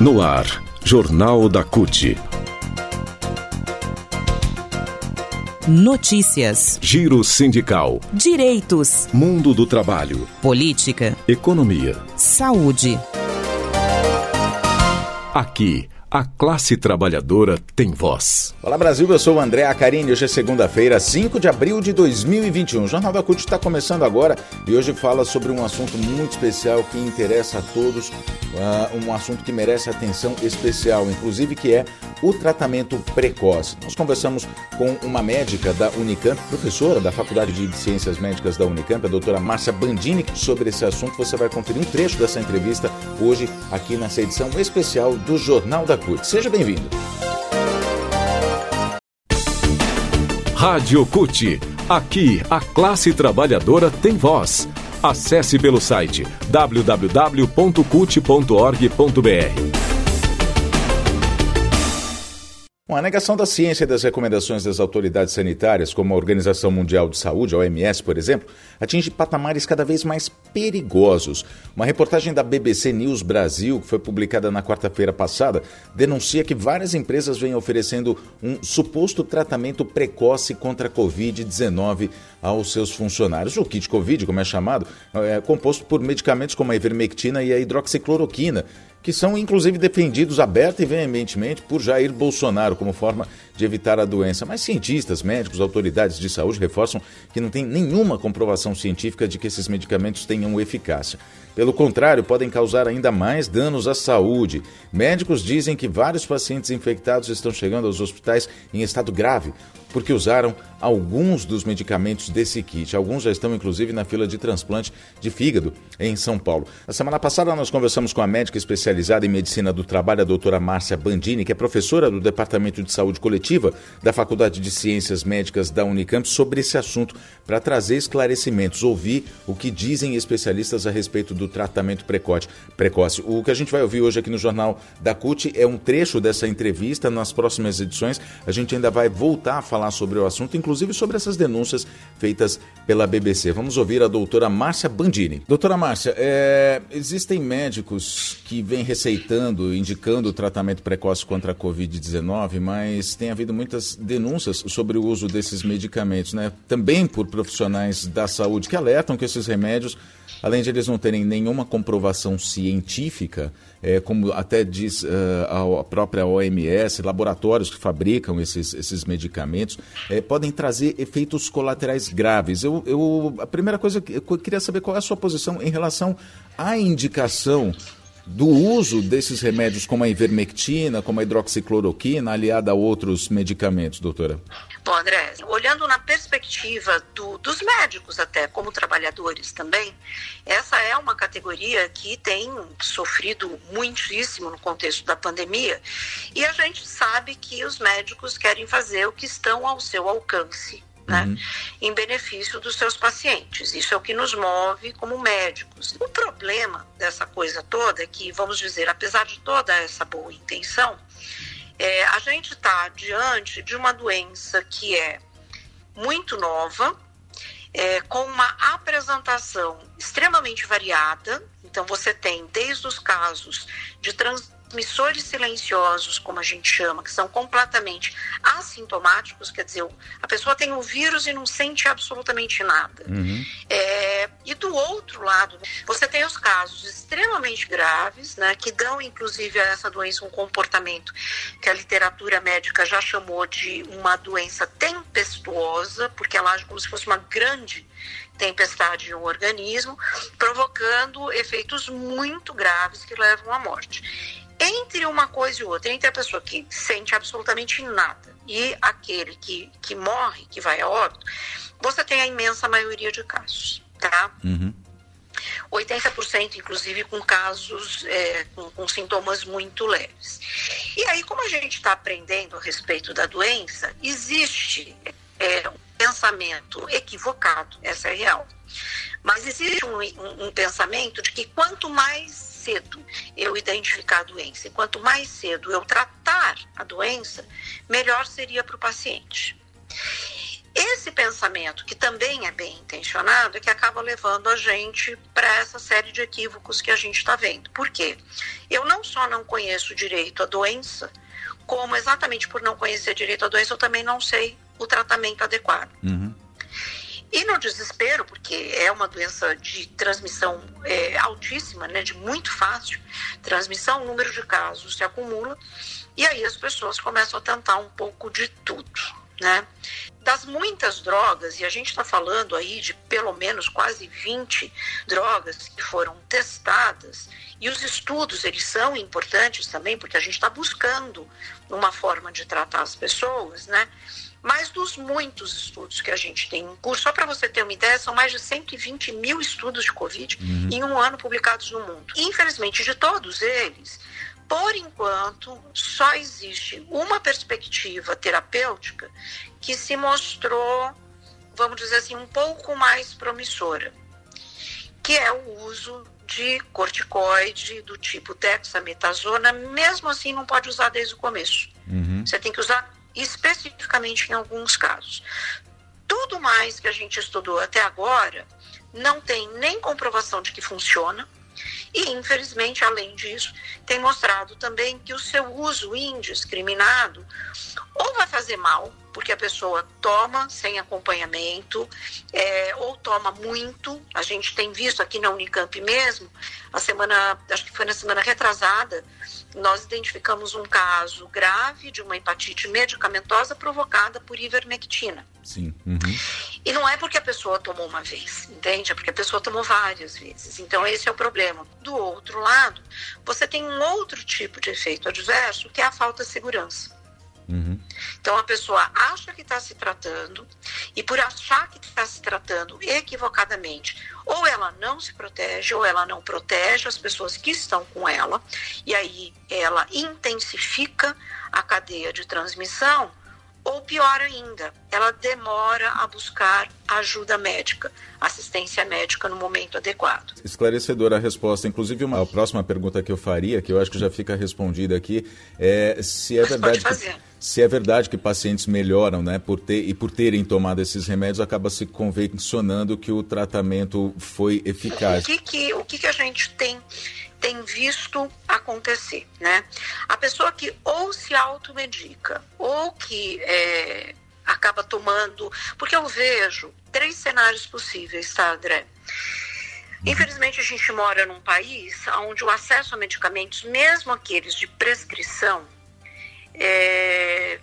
No ar, Jornal da CUT. Notícias. Giro sindical. Direitos. Mundo do trabalho. Política. Economia. Saúde. Aqui a classe trabalhadora tem voz. Olá Brasil, eu sou o André Acarini. Hoje é segunda-feira, 5 de abril de 2021. O Jornal da CUT está começando agora e hoje fala sobre um assunto muito especial que interessa a todos, uh, um assunto que merece atenção especial, inclusive que é o tratamento precoce. Nós conversamos com uma médica da Unicamp, professora da Faculdade de Ciências Médicas da Unicamp, a doutora Márcia Bandini, sobre esse assunto. Você vai conferir um trecho dessa entrevista hoje aqui nessa edição especial do Jornal da CUT. Seja bem-vindo. Rádio CUT. Aqui, a classe trabalhadora tem voz. Acesse pelo site www.cut.org.br. Bom, a negação da ciência e das recomendações das autoridades sanitárias, como a Organização Mundial de Saúde, a OMS, por exemplo, atinge patamares cada vez mais perigosos. Uma reportagem da BBC News Brasil, que foi publicada na quarta-feira passada, denuncia que várias empresas vêm oferecendo um suposto tratamento precoce contra a Covid-19 aos seus funcionários. O kit Covid, como é chamado, é composto por medicamentos como a ivermectina e a hidroxicloroquina que são inclusive defendidos aberta e veementemente por Jair Bolsonaro como forma de evitar a doença. Mas cientistas, médicos, autoridades de saúde reforçam que não tem nenhuma comprovação científica de que esses medicamentos tenham eficácia. Pelo contrário, podem causar ainda mais danos à saúde. Médicos dizem que vários pacientes infectados estão chegando aos hospitais em estado grave porque usaram alguns dos medicamentos desse kit. Alguns já estão, inclusive, na fila de transplante de fígado em São Paulo. Na semana passada, nós conversamos com a médica especializada em medicina do trabalho, a doutora Márcia Bandini, que é professora do Departamento de Saúde Coletiva da Faculdade de Ciências Médicas da Unicamp, sobre esse assunto, para trazer esclarecimentos, ouvir o que dizem especialistas a respeito do tratamento precoce. O que a gente vai ouvir hoje aqui no Jornal da CUT é um trecho dessa entrevista. Nas próximas edições, a gente ainda vai voltar a falar sobre o assunto, inclusive sobre essas denúncias feitas pela BBC. Vamos ouvir a doutora Márcia Bandini. Doutora Márcia, é, existem médicos que vêm receitando, indicando o tratamento precoce contra a Covid-19, mas tem havido muitas denúncias sobre o uso desses medicamentos, né? Também por profissionais da saúde que alertam que esses remédios além de eles não terem nenhuma comprovação científica, é, como até diz uh, a própria OMS, laboratórios que fabricam esses, esses medicamentos, é, podem trazer efeitos colaterais graves. Eu, eu, a primeira coisa que eu queria saber qual é a sua posição em relação à indicação do uso desses remédios como a ivermectina, como a hidroxicloroquina, aliada a outros medicamentos, doutora? Bom, André, olhando na perspectiva do, dos médicos até, como trabalhadores também, essa é uma categoria que tem sofrido muitíssimo no contexto da pandemia e a gente sabe que os médicos querem fazer o que estão ao seu alcance né, uhum. em benefício dos seus pacientes. Isso é o que nos move como médicos. O problema dessa coisa toda é que, vamos dizer, apesar de toda essa boa intenção, é, a gente está diante de uma doença que é muito nova, é, com uma apresentação extremamente variada. Então, você tem desde os casos de trans transmissores silenciosos, como a gente chama, que são completamente assintomáticos, quer dizer, a pessoa tem o vírus e não sente absolutamente nada. Uhum. É, e do outro lado, você tem os casos extremamente graves, né, que dão inclusive a essa doença um comportamento que a literatura médica já chamou de uma doença tempestuosa, porque ela age como se fosse uma grande tempestade no organismo, provocando efeitos muito graves que levam à morte entre uma coisa e outra, entre a pessoa que sente absolutamente nada e aquele que, que morre, que vai a óbito, você tem a imensa maioria de casos, tá? Uhum. 80% inclusive com casos é, com, com, sintomas muito leves. E aí, como a gente está aprendendo a respeito da doença, existe é, um pensamento equivocado, essa é real. Mas existe um, um, um pensamento de que quanto mais cedo eu identificar a doença e quanto mais cedo eu tratar a doença, melhor seria para o paciente. esse pensamento, que também é bem intencionado, é que acaba levando a gente para essa série de equívocos que a gente está vendo. Por quê? Eu não só não conheço direito a doença, como exatamente por não conhecer direito a doença, eu também não sei o tratamento adequado. Uhum. E no desespero, porque é uma doença de transmissão é, altíssima, né, de muito fácil transmissão, o número de casos se acumula e aí as pessoas começam a tentar um pouco de tudo, né? Das muitas drogas, e a gente está falando aí de pelo menos quase 20 drogas que foram testadas, e os estudos, eles são importantes também, porque a gente está buscando uma forma de tratar as pessoas, né? Mas dos muitos estudos que a gente tem em curso, só para você ter uma ideia, são mais de 120 mil estudos de Covid uhum. em um ano publicados no mundo. Infelizmente, de todos eles, por enquanto, só existe uma perspectiva terapêutica que se mostrou, vamos dizer assim, um pouco mais promissora, que é o uso de corticoide do tipo dexametasona, mesmo assim não pode usar desde o começo. Uhum. Você tem que usar especificamente em alguns casos. Tudo mais que a gente estudou até agora não tem nem comprovação de que funciona, e, infelizmente, além disso, tem mostrado também que o seu uso indiscriminado ou vai fazer mal, porque a pessoa toma sem acompanhamento, é, ou toma muito. A gente tem visto aqui na Unicamp mesmo, a semana, acho que foi na semana retrasada, nós identificamos um caso grave de uma hepatite medicamentosa provocada por ivermectina. Sim. Uhum. E não é porque a pessoa tomou uma vez, entende? É porque a pessoa tomou várias vezes. Então, esse é o problema. Do outro lado, você tem um outro tipo de efeito adverso, que é a falta de segurança. Uhum. Então a pessoa acha que está se tratando e por achar que está se tratando equivocadamente, ou ela não se protege, ou ela não protege as pessoas que estão com ela, e aí ela intensifica a cadeia de transmissão, ou pior ainda, ela demora a buscar ajuda médica, assistência médica no momento adequado. Esclarecedora a resposta. Inclusive, uma, a próxima pergunta que eu faria, que eu acho que já fica respondida aqui, é se é Mas verdade. Que, se é verdade que pacientes melhoram, né, por ter e por terem tomado esses remédios, acaba se convencionando que o tratamento foi eficaz. O que, que, o que, que a gente tem tem visto acontecer, né? A pessoa que ou se automedica ou que é, acaba tomando, porque eu vejo três cenários possíveis, tá, André? Infelizmente, a gente mora num país onde o acesso a medicamentos, mesmo aqueles de prescrição, é,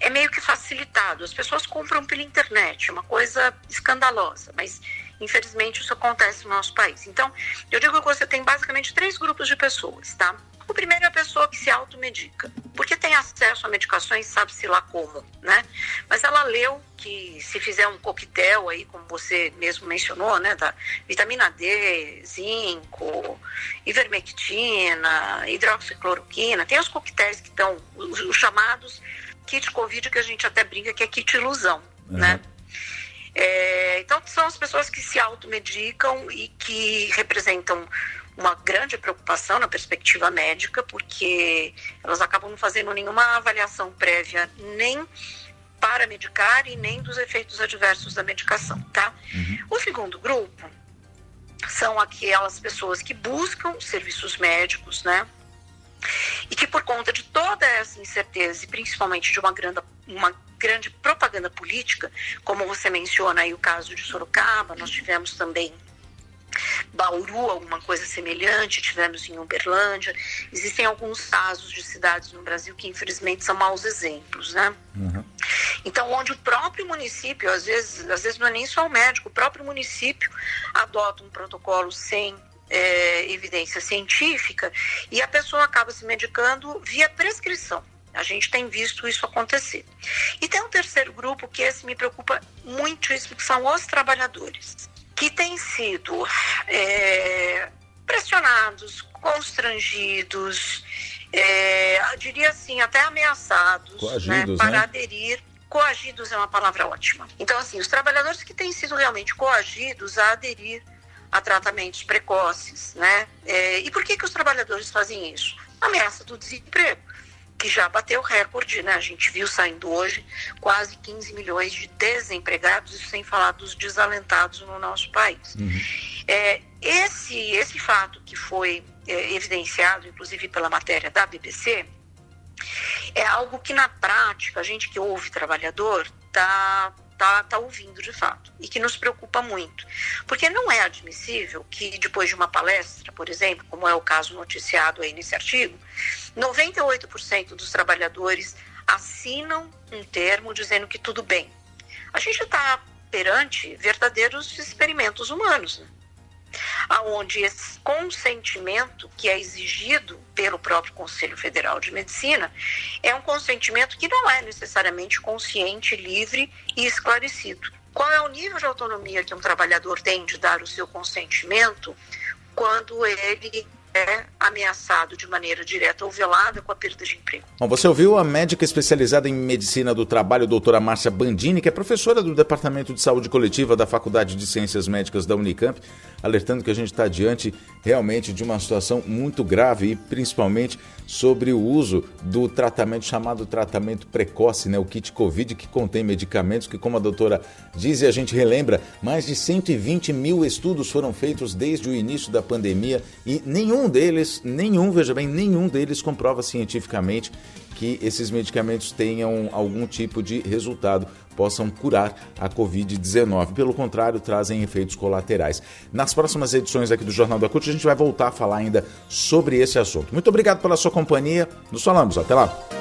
é meio que facilitado. As pessoas compram pela internet, uma coisa escandalosa, mas Infelizmente, isso acontece no nosso país. Então, eu digo que você tem basicamente três grupos de pessoas, tá? O primeiro é a pessoa que se automedica, porque tem acesso a medicações, sabe-se lá como, né? Mas ela leu que se fizer um coquetel aí, como você mesmo mencionou, né, da vitamina D, zinco, ivermectina, hidroxicloroquina, tem os coquetéis que estão, os, os chamados kit Covid, que a gente até brinca que é kit ilusão, uhum. né? É, então, são as pessoas que se automedicam e que representam uma grande preocupação na perspectiva médica, porque elas acabam não fazendo nenhuma avaliação prévia nem para medicar e nem dos efeitos adversos da medicação, tá? Uhum. O segundo grupo são aquelas pessoas que buscam serviços médicos, né? E que por conta de toda essa incerteza e principalmente de uma grande, uma grande propaganda política, como você menciona aí o caso de Sorocaba, nós tivemos também Bauru, alguma coisa semelhante, tivemos em Uberlândia. Existem alguns casos de cidades no Brasil que infelizmente são maus exemplos, né? Uhum. Então, onde o próprio município, às vezes, às vezes não é nem só o médico, o próprio município adota um protocolo sem é, evidência científica e a pessoa acaba se medicando via prescrição. A gente tem visto isso acontecer. E tem um terceiro grupo que esse me preocupa muitíssimo, que são os trabalhadores, que têm sido é, pressionados, constrangidos, é, diria assim, até ameaçados né, Coagidos, né, para né? aderir. Coagidos é uma palavra ótima. Então, assim, os trabalhadores que têm sido realmente coagidos a aderir a tratamentos precoces, né? É, e por que, que os trabalhadores fazem isso? Ameaça do desemprego que já bateu recorde, né? A gente viu saindo hoje quase 15 milhões de desempregados, isso sem falar dos desalentados no nosso país. Uhum. É, esse, esse fato que foi é, evidenciado, inclusive pela matéria da BBC, é algo que na prática, a gente que ouve trabalhador, está tá, tá ouvindo de fato e que nos preocupa muito. Porque não é admissível que depois de uma palestra, por exemplo, como é o caso noticiado aí nesse artigo, 98% dos trabalhadores assinam um termo dizendo que tudo bem. A gente está perante verdadeiros experimentos humanos. Né? aonde esse consentimento que é exigido pelo próprio Conselho Federal de Medicina é um consentimento que não é necessariamente consciente, livre e esclarecido. Qual é o nível de autonomia que um trabalhador tem de dar o seu consentimento quando ele é ameaçado de maneira direta ou velada com a perda de emprego. Bom, você ouviu a médica especializada em medicina do trabalho, doutora Márcia Bandini, que é professora do Departamento de Saúde Coletiva da Faculdade de Ciências Médicas da Unicamp, alertando que a gente está diante realmente de uma situação muito grave e principalmente sobre o uso do tratamento chamado tratamento precoce, né, o kit Covid, que contém medicamentos que, como a doutora diz e a gente relembra, mais de 120 mil estudos foram feitos desde o início da pandemia e nenhum deles, nenhum, veja bem, nenhum deles comprova cientificamente que esses medicamentos tenham algum tipo de resultado, possam curar a Covid-19. Pelo contrário, trazem efeitos colaterais. Nas próximas edições aqui do Jornal da CUT, a gente vai voltar a falar ainda sobre esse assunto. Muito obrigado pela sua companhia. Nos falamos. Até lá.